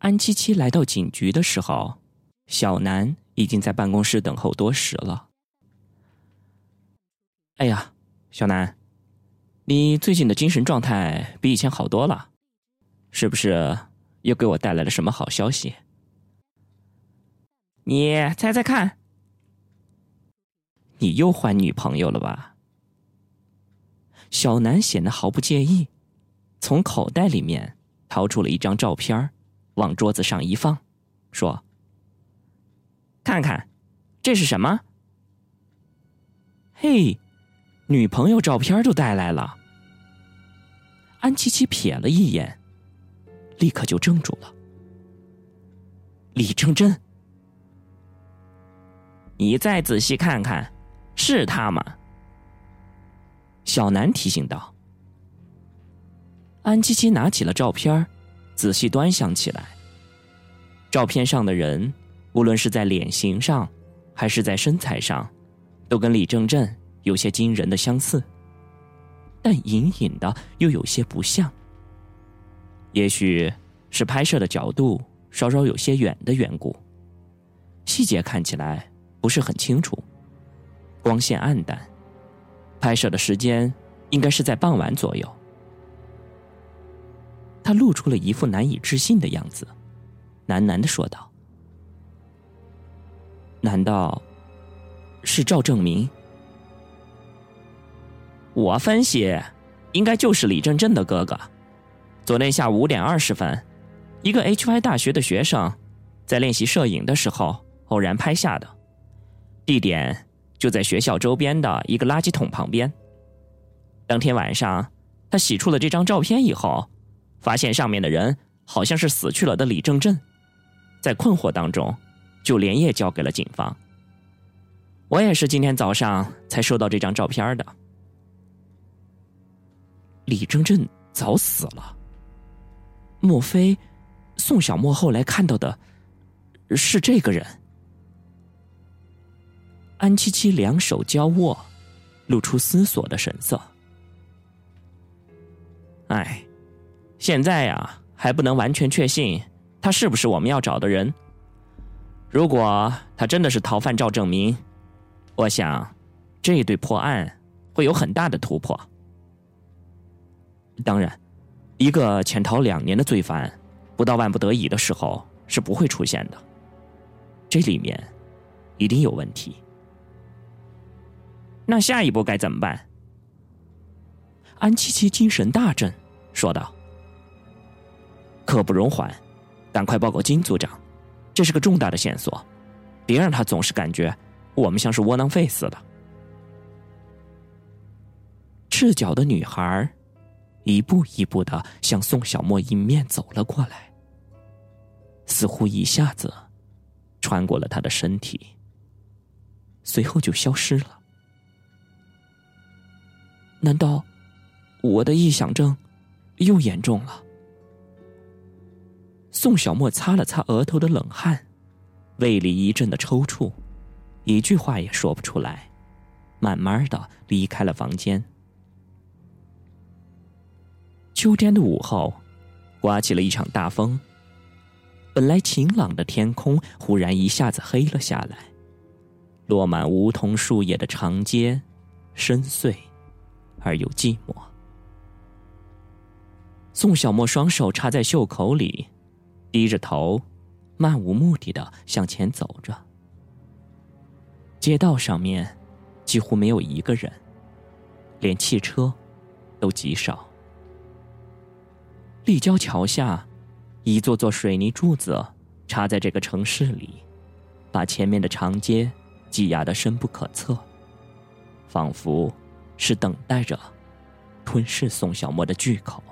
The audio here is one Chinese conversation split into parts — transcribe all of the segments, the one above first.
安七七来到警局的时候，小南已经在办公室等候多时了。哎呀，小南，你最近的精神状态比以前好多了，是不是又给我带来了什么好消息？你猜猜看，你又换女朋友了吧？小南显得毫不介意，从口袋里面掏出了一张照片往桌子上一放，说：“看看，这是什么？”嘿，女朋友照片都带来了。安琪琪瞥了一眼，立刻就怔住了。李正真，你再仔细看看，是他吗？小南提醒道。安琪琪拿起了照片仔细端详起来。照片上的人，无论是在脸型上，还是在身材上，都跟李正镇有些惊人的相似，但隐隐的又有些不像。也许是拍摄的角度稍稍有些远的缘故，细节看起来不是很清楚，光线暗淡。拍摄的时间应该是在傍晚左右。他露出了一副难以置信的样子，喃喃的说道：“难道是赵正明？我分析，应该就是李正镇的哥哥。昨天下午五点二十分，一个 HY 大学的学生在练习摄影的时候偶然拍下的，地点就在学校周边的一个垃圾桶旁边。当天晚上，他洗出了这张照片以后。”发现上面的人好像是死去了的李正镇，在困惑当中，就连夜交给了警方。我也是今天早上才收到这张照片的。李正镇早死了，莫非宋小沫后来看到的是这个人？安七七两手交握，露出思索的神色。哎。现在呀，还不能完全确信他是不是我们要找的人。如果他真的是逃犯赵正明，我想这一对破案会有很大的突破。当然，一个潜逃两年的罪犯，不到万不得已的时候是不会出现的。这里面一定有问题。那下一步该怎么办？安七七精神大振，说道。刻不容缓，赶快报告金组长，这是个重大的线索，别让他总是感觉我们像是窝囊废似的。赤脚的女孩一步一步的向宋小沫迎面走了过来，似乎一下子穿过了他的身体，随后就消失了。难道我的臆想症又严重了？宋小沫擦了擦额头的冷汗，胃里一阵的抽搐，一句话也说不出来，慢慢的离开了房间。秋天的午后，刮起了一场大风。本来晴朗的天空忽然一下子黑了下来，落满梧桐树叶的长街，深邃而又寂寞。宋小沫双手插在袖口里。低着头，漫无目的的向前走着。街道上面几乎没有一个人，连汽车都极少。立交桥下，一座座水泥柱子插在这个城市里，把前面的长街挤压的深不可测，仿佛是等待着吞噬宋小沫的巨口。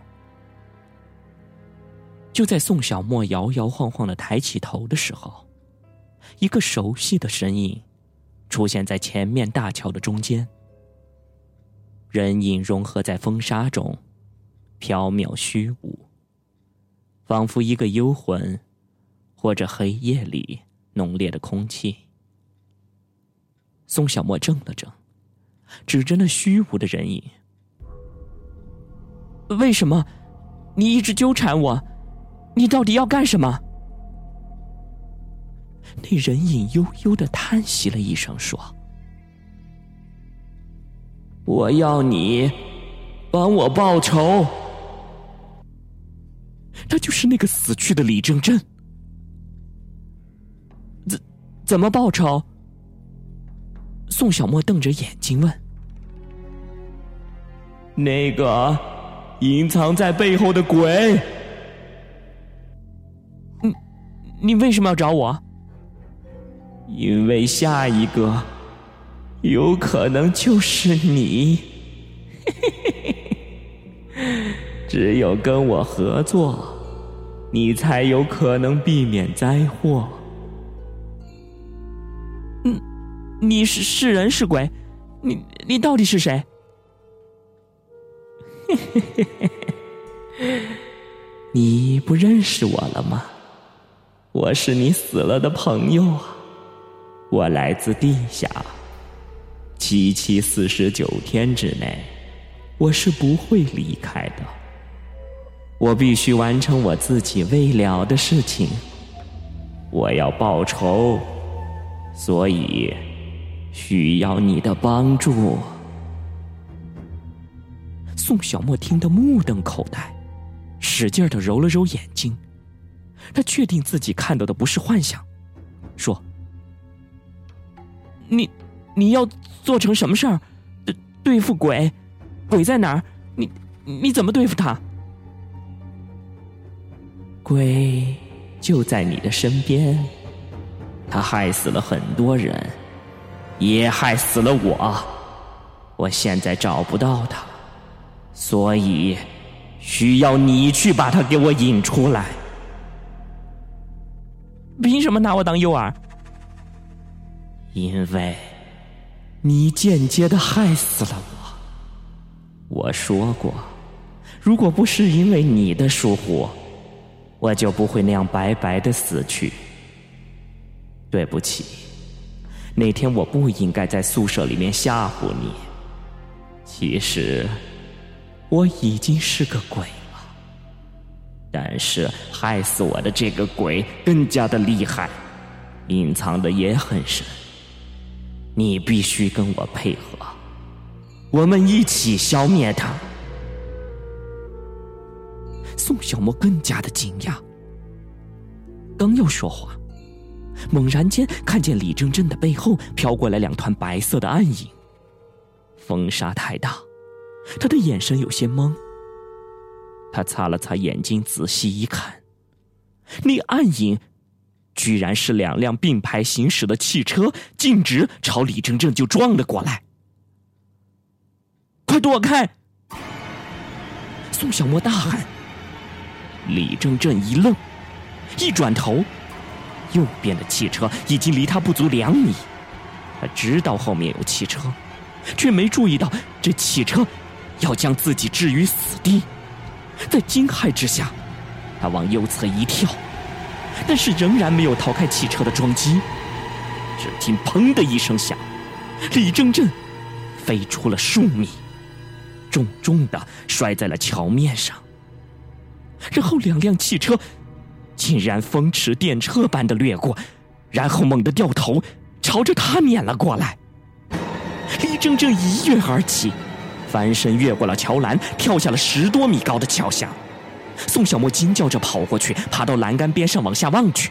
就在宋小沫摇摇晃晃的抬起头的时候，一个熟悉的身影出现在前面大桥的中间。人影融合在风沙中，缥缈虚无，仿佛一个幽魂，或者黑夜里浓烈的空气。宋小沫怔了怔，指着那虚无的人影：“为什么你一直纠缠我？”你到底要干什么？那人影悠悠的叹息了一声，说：“我要你帮我报仇。”他就是那个死去的李正正。怎怎么报仇？宋小沫瞪着眼睛问：“那个隐藏在背后的鬼。”你为什么要找我？因为下一个有可能就是你。只有跟我合作，你才有可能避免灾祸。嗯，你是是人是鬼？你你到底是谁？你不认识我了吗？我是你死了的朋友啊！我来自地下，七七四十九天之内，我是不会离开的。我必须完成我自己未了的事情。我要报仇，所以需要你的帮助。宋小沫听得目瞪口呆，使劲的揉了揉眼睛。他确定自己看到的不是幻想，说：“你，你要做成什么事儿？对对付鬼？鬼在哪儿？你你怎么对付他？鬼就在你的身边，他害死了很多人，也害死了我。我现在找不到他，所以需要你去把他给我引出来。”凭什么拿我当诱饵？因为，你间接的害死了我。我说过，如果不是因为你的疏忽，我就不会那样白白的死去。对不起，那天我不应该在宿舍里面吓唬你。其实，我已经是个鬼。但是害死我的这个鬼更加的厉害，隐藏的也很深。你必须跟我配合，我们一起消灭他。宋小沫更加的惊讶，刚要说话，猛然间看见李正镇的背后飘过来两团白色的暗影。风沙太大，他的眼神有些懵。他擦了擦眼睛，仔细一看，那暗影居然是两辆并排行驶的汽车，径直朝李正正就撞了过来。快躲开！宋小沫大喊。李正正一愣，一转头，右边的汽车已经离他不足两米。他知道后面有汽车，却没注意到这汽车要将自己置于死地。在惊骇之下，他往右侧一跳，但是仍然没有逃开汽车的撞击。只听“砰”的一声响，李正镇飞出了数米，重重的摔在了桥面上。然后两辆汽车竟然风驰电掣般的掠过，然后猛地掉头朝着他碾了过来。李正正一跃而起。翻身越过了桥栏，跳下了十多米高的桥下。宋小沫惊叫着跑过去，爬到栏杆边上往下望去。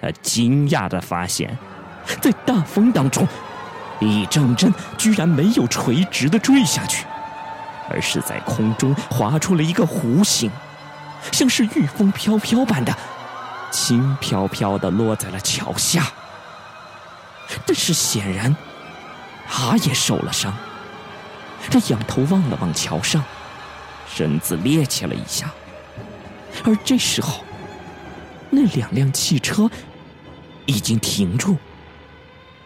他惊讶的发现，在大风当中，李正真居然没有垂直的坠下去，而是在空中划出了一个弧形，像是御风飘飘般的，轻飘飘的落在了桥下。但是显然，他也受了伤。这仰头望了望桥上，身子趔趄了一下。而这时候，那两辆汽车已经停住，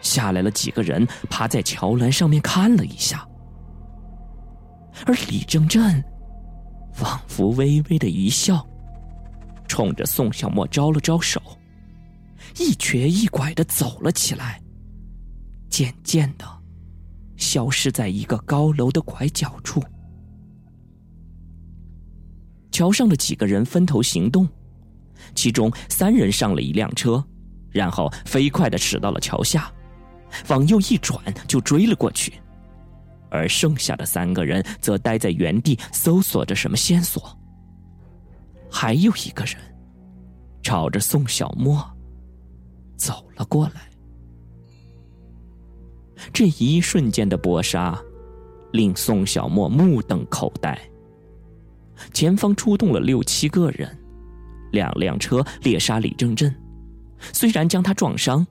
下来了几个人，趴在桥栏上面看了一下。而李正镇仿佛微微的一笑，冲着宋小沫招了招手，一瘸一拐的走了起来，渐渐的。消失在一个高楼的拐角处。桥上的几个人分头行动，其中三人上了一辆车，然后飞快的驶到了桥下，往右一转就追了过去，而剩下的三个人则待在原地搜索着什么线索。还有一个人朝着宋小沫走了过来，这一瞬间的搏杀令宋小沫目瞪口呆。前方出动了六七个人，两辆车猎杀李正镇。虽然将他撞伤，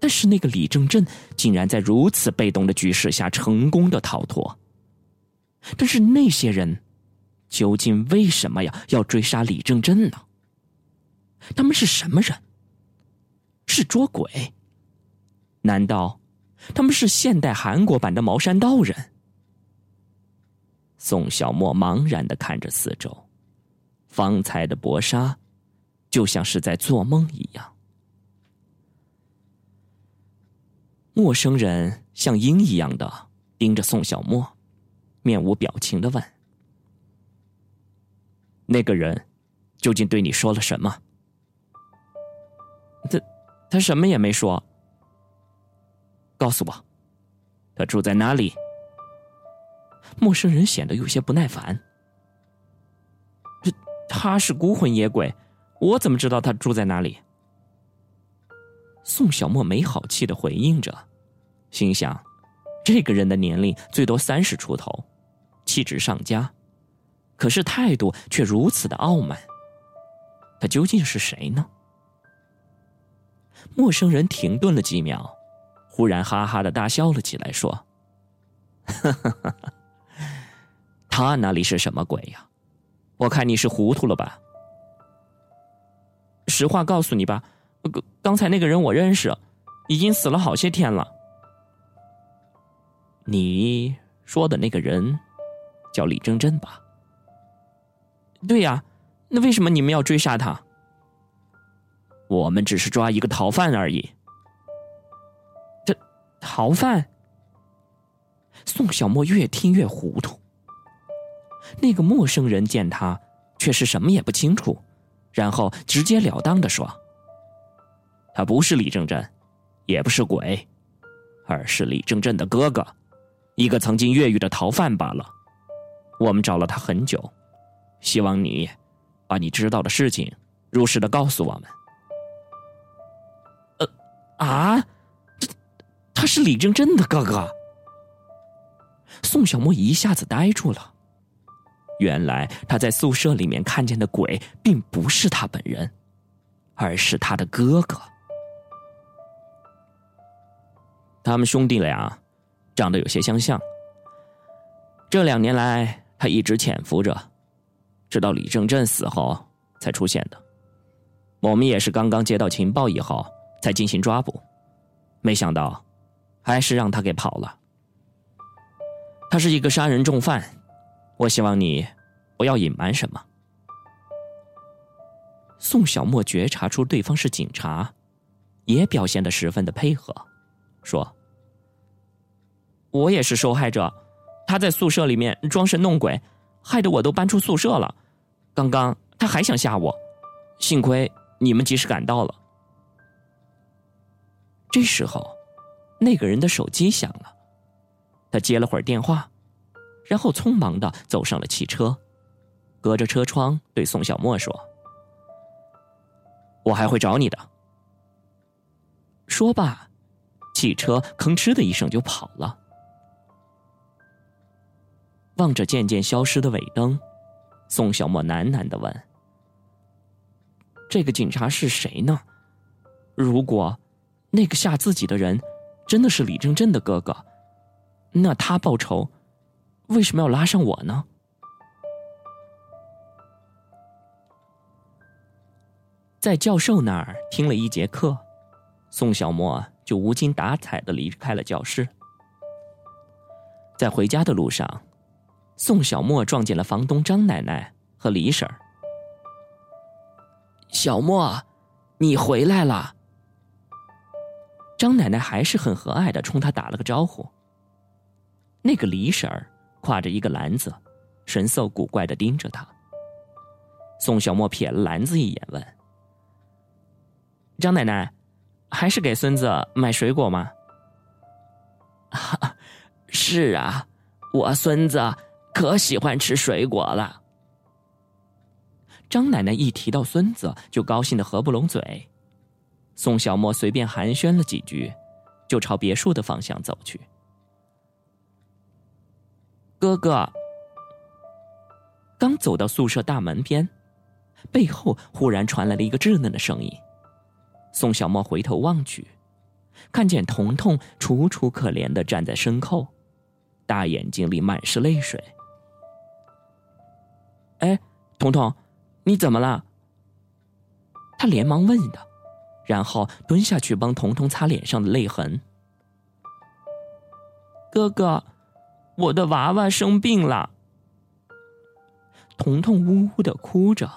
但是那个李正镇竟然在如此被动的局势下成功的逃脱。但是那些人究竟为什么呀要追杀李正镇呢？他们是什么人？是捉鬼？难道他们是现代韩国版的茅山道人？宋小沫茫然的看着四周，方才的搏杀。就像是在做梦一样。陌生人像鹰一样的盯着宋小沫，面无表情的问：“那个人究竟对你说了什么？”他他什么也没说。告诉我，他住在哪里？陌生人显得有些不耐烦。他是孤魂野鬼。我怎么知道他住在哪里？宋小沫没好气的回应着，心想：这个人的年龄最多三十出头，气质上佳，可是态度却如此的傲慢。他究竟是谁呢？陌生人停顿了几秒，忽然哈哈的大笑了起来，说：“哈哈哈哈他哪里是什么鬼呀？我看你是糊涂了吧？”实话告诉你吧，刚刚才那个人我认识，已经死了好些天了。你说的那个人叫李正镇吧？对呀，那为什么你们要追杀他？我们只是抓一个逃犯而已。逃犯？宋小沫越听越糊涂。那个陌生人见他，却是什么也不清楚。然后直截了当的说：“他不是李正镇，也不是鬼，而是李正镇的哥哥，一个曾经越狱的逃犯罢了。我们找了他很久，希望你把你知道的事情如实的告诉我们。”呃，啊，是李正镇的哥哥。宋小沫一下子呆住了。原来他在宿舍里面看见的鬼，并不是他本人，而是他的哥哥。他们兄弟俩长得有些相像。这两年来，他一直潜伏着，直到李正正死后才出现的。我们也是刚刚接到情报以后才进行抓捕，没想到还是让他给跑了。他是一个杀人重犯。我希望你不要隐瞒什么。宋小沫觉察出对方是警察，也表现的十分的配合，说：“我也是受害者，他在宿舍里面装神弄鬼，害得我都搬出宿舍了。刚刚他还想吓我，幸亏你们及时赶到了。”这时候，那个人的手机响了，他接了会儿电话。然后匆忙的走上了汽车，隔着车窗对宋小沫说：“我还会找你的。”说罢，汽车吭哧的一声就跑了。望着渐渐消失的尾灯，宋小沫喃喃的问：“这个警察是谁呢？如果那个吓自己的人真的是李正镇的哥哥，那他报仇？”为什么要拉上我呢？在教授那儿听了一节课，宋小沫就无精打采的离开了教室。在回家的路上，宋小沫撞见了房东张奶奶和李婶儿。小沫，你回来了。张奶奶还是很和蔼的冲他打了个招呼。那个李婶儿。挎着一个篮子，神色古怪的盯着他。宋小沫瞥了篮子一眼，问：“张奶奶，还是给孙子买水果吗？是啊，我孙子可喜欢吃水果了。张奶奶一提到孙子，就高兴的合不拢嘴。宋小沫随便寒暄了几句，就朝别墅的方向走去。哥哥刚走到宿舍大门边，背后忽然传来了一个稚嫩的声音。宋小沫回头望去，看见彤彤楚楚可怜的站在身后，大眼睛里满是泪水。哎，彤彤，你怎么了？他连忙问道，然后蹲下去帮彤彤擦脸上的泪痕。哥哥，我的娃娃生病了。彤彤呜呜的哭着，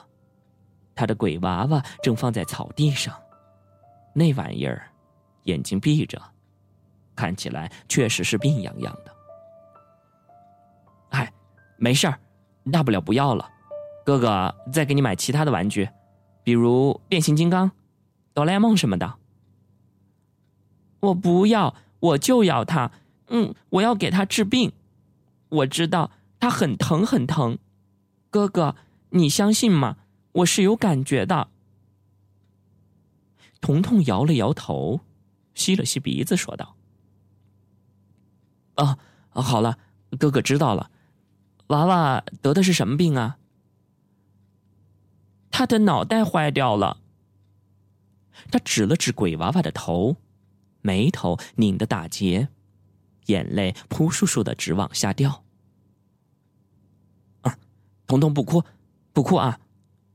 他的鬼娃娃正放在草地上。那玩意儿，眼睛闭着，看起来确实是病殃殃的。哎，没事儿，大不了不要了。哥哥再给你买其他的玩具，比如变形金刚、哆啦 A 梦什么的。我不要，我就要它。嗯，我要给他治病。我知道他很疼很疼。哥哥，你相信吗？我是有感觉的。彤彤摇了摇头，吸了吸鼻子，说道：“啊，好了，哥哥知道了。娃娃得的是什么病啊？他的脑袋坏掉了。”他指了指鬼娃娃的头，眉头拧得打结，眼泪扑簌簌的直往下掉。啊，彤彤不哭，不哭啊！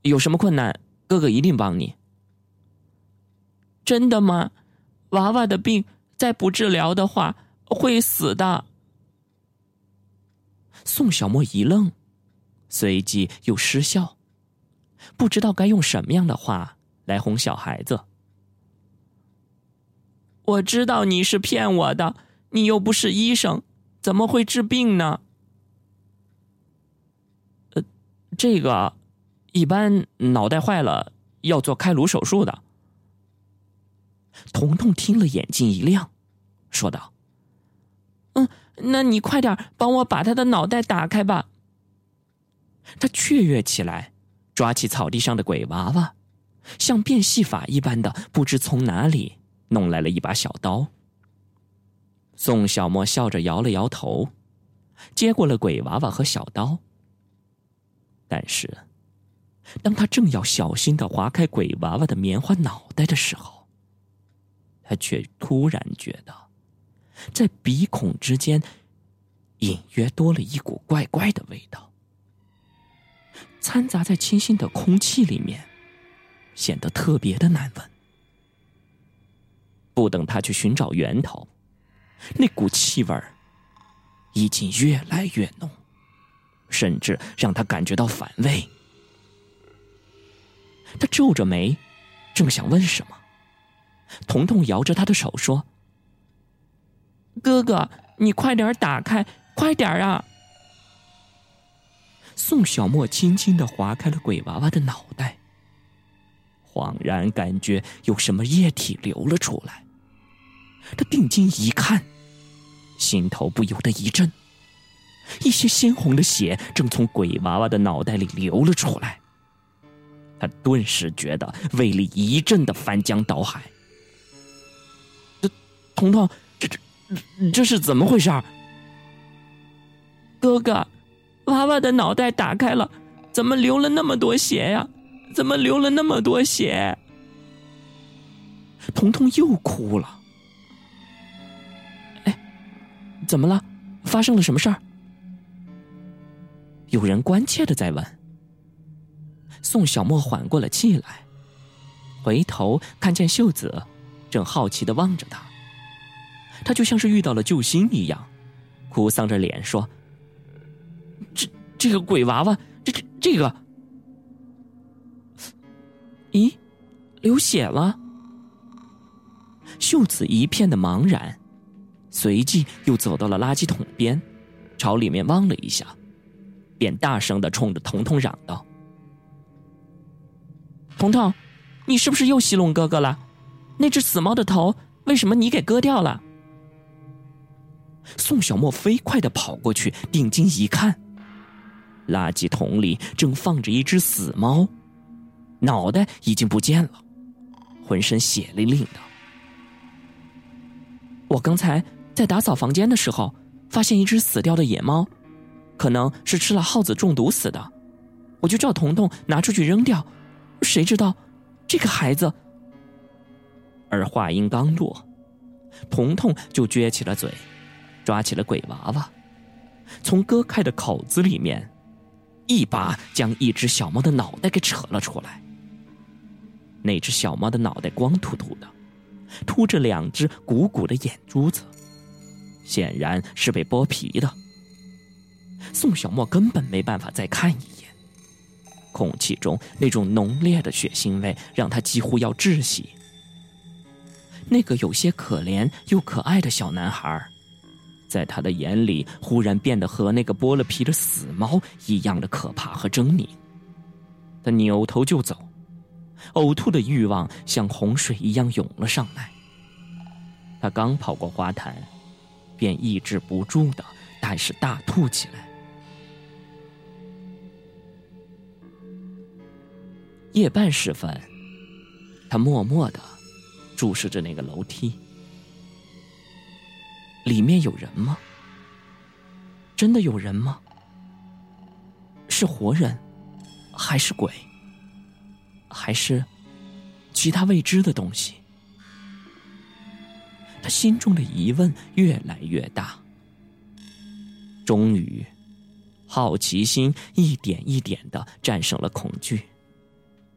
有什么困难，哥哥一定帮你。真的吗？娃娃的病再不治疗的话会死的。宋小沫一愣，随即又失笑，不知道该用什么样的话来哄小孩子。我知道你是骗我的，你又不是医生，怎么会治病呢？呃，这个一般脑袋坏了要做开颅手术的。彤彤听了，眼睛一亮，说道：“嗯，那你快点帮我把他的脑袋打开吧。”他雀跃起来，抓起草地上的鬼娃娃，像变戏法一般的，不知从哪里弄来了一把小刀。宋小沫笑着摇了摇头，接过了鬼娃娃和小刀。但是，当他正要小心的划开鬼娃娃的棉花脑袋的时候，他却突然觉得，在鼻孔之间，隐约多了一股怪怪的味道，掺杂在清新的空气里面，显得特别的难闻。不等他去寻找源头，那股气味已经越来越浓，甚至让他感觉到反胃。他皱着眉，正想问什么。彤彤摇着他的手说：“哥哥，你快点打开，快点啊！”宋小沫轻轻的划开了鬼娃娃的脑袋，恍然感觉有什么液体流了出来。他定睛一看，心头不由得一震，一些鲜红的血正从鬼娃娃的脑袋里流了出来。他顿时觉得胃里一阵的翻江倒海。彤彤，这这这是怎么回事？哥哥，娃娃的脑袋打开了，怎么流了那么多血呀？怎么流了那么多血？彤彤又哭了。怎么了？发生了什么事儿？有人关切的在问。宋小沫缓过了气来，回头看见秀子，正好奇的望着他。他就像是遇到了救星一样，哭丧着脸说：“这这个鬼娃娃，这这这个，咦，流血了。”秀子一片的茫然，随即又走到了垃圾桶边，朝里面望了一下，便大声的冲着彤彤嚷道：“彤彤，你是不是又戏弄哥哥了？那只死猫的头为什么你给割掉了？宋小沫飞快的跑过去，定睛一看，垃圾桶里正放着一只死猫，脑袋已经不见了，浑身血淋淋的。我刚才在打扫房间的时候，发现一只死掉的野猫，可能是吃了耗子中毒死的，我就叫彤彤拿出去扔掉，谁知道这个孩子……而话音刚落，彤彤就撅起了嘴。抓起了鬼娃娃，从割开的口子里面，一把将一只小猫的脑袋给扯了出来。那只小猫的脑袋光秃秃的，凸着两只鼓鼓的眼珠子，显然是被剥皮的。宋小沫根本没办法再看一眼，空气中那种浓烈的血腥味让他几乎要窒息。那个有些可怜又可爱的小男孩。在他的眼里，忽然变得和那个剥了皮的死猫一样的可怕和狰狞。他扭头就走，呕吐的欲望像洪水一样涌了上来。他刚跑过花坛，便抑制不住的，但是大吐起来。夜半时分，他默默的注视着那个楼梯。里面有人吗？真的有人吗？是活人，还是鬼？还是其他未知的东西？他心中的疑问越来越大。终于，好奇心一点一点的战胜了恐惧。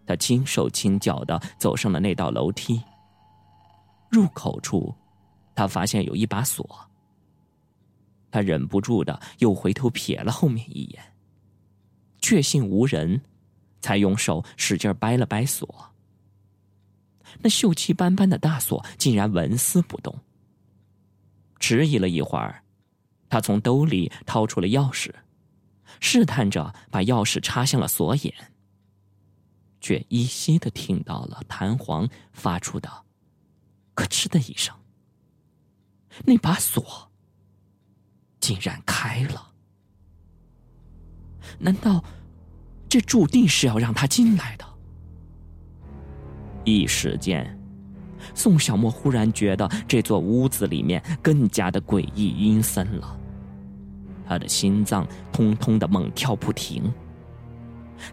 他轻手轻脚的走上了那道楼梯。入口处。他发现有一把锁，他忍不住的又回头瞥了后面一眼，确信无人，才用手使劲掰了掰锁。那锈迹斑斑的大锁竟然纹丝不动。迟疑了一会儿，他从兜里掏出了钥匙，试探着把钥匙插向了锁眼，却依稀的听到了弹簧发出的“咯吱”的一声。那把锁竟然开了，难道这注定是要让他进来的？一时间，宋小沫忽然觉得这座屋子里面更加的诡异阴森了，他的心脏通通的猛跳不停。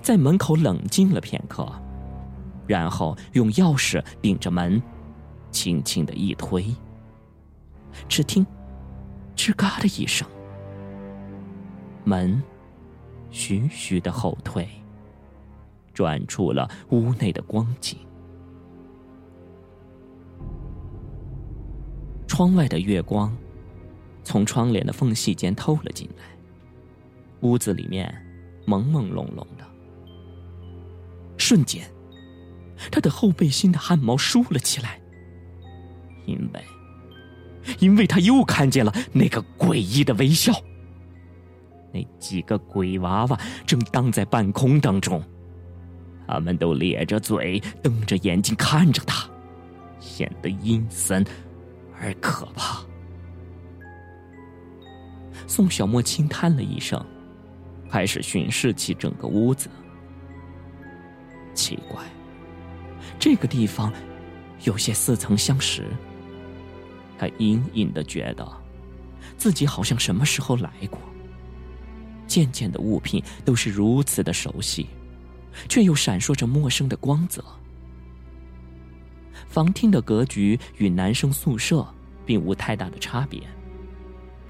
在门口冷静了片刻，然后用钥匙顶着门，轻轻的一推。只听“吱嘎”的一声，门徐徐的后退，转出了屋内的光景。窗外的月光从窗帘的缝隙间透了进来，屋子里面朦朦胧胧的。瞬间，他的后背心的汗毛竖了起来，因为。因为他又看见了那个诡异的微笑，那几个鬼娃娃正荡在半空当中，他们都咧着嘴，瞪着眼睛看着他，显得阴森而可怕。宋小沫轻叹了一声，开始巡视起整个屋子。奇怪，这个地方有些似曾相识。他隐隐的觉得，自己好像什么时候来过。渐渐的，物品都是如此的熟悉，却又闪烁着陌生的光泽。房厅的格局与男生宿舍并无太大的差别。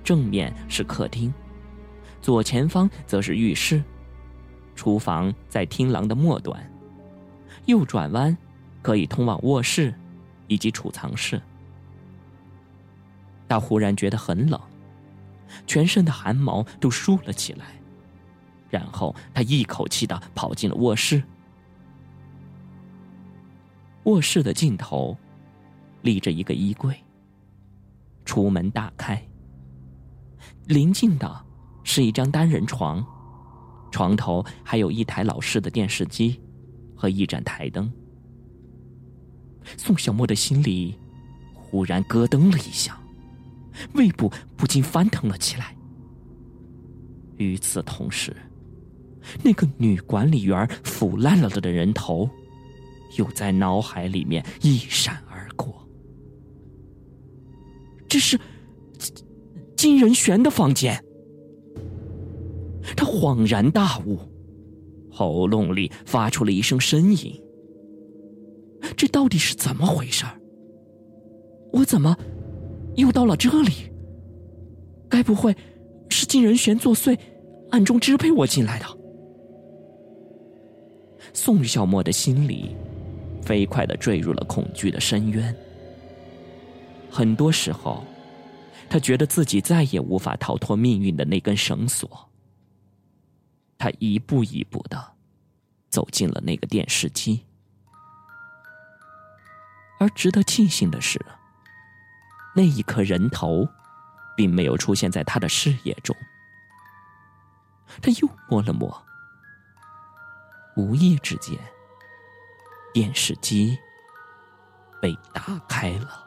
正面是客厅，左前方则是浴室，厨房在厅廊的末端，右转弯可以通往卧室以及储藏室。他忽然觉得很冷，全身的汗毛都竖了起来，然后他一口气的跑进了卧室。卧室的尽头立着一个衣柜，出门打开，临近的是一张单人床，床头还有一台老式的电视机和一盏台灯。宋小沫的心里忽然咯噔了一下，胃部不禁翻腾了起来。与此同时，那个女管理员腐烂了的人头，又在脑海里面一闪。这是金金仁玄的房间。他恍然大悟，喉咙里发出了一声呻吟。这到底是怎么回事我怎么又到了这里？该不会是金仁玄作祟，暗中支配我进来的？宋小沫的心里飞快的坠入了恐惧的深渊。很多时候，他觉得自己再也无法逃脱命运的那根绳索。他一步一步的走进了那个电视机，而值得庆幸的是，那一颗人头并没有出现在他的视野中。他又摸了摸，无意之间，电视机被打开了。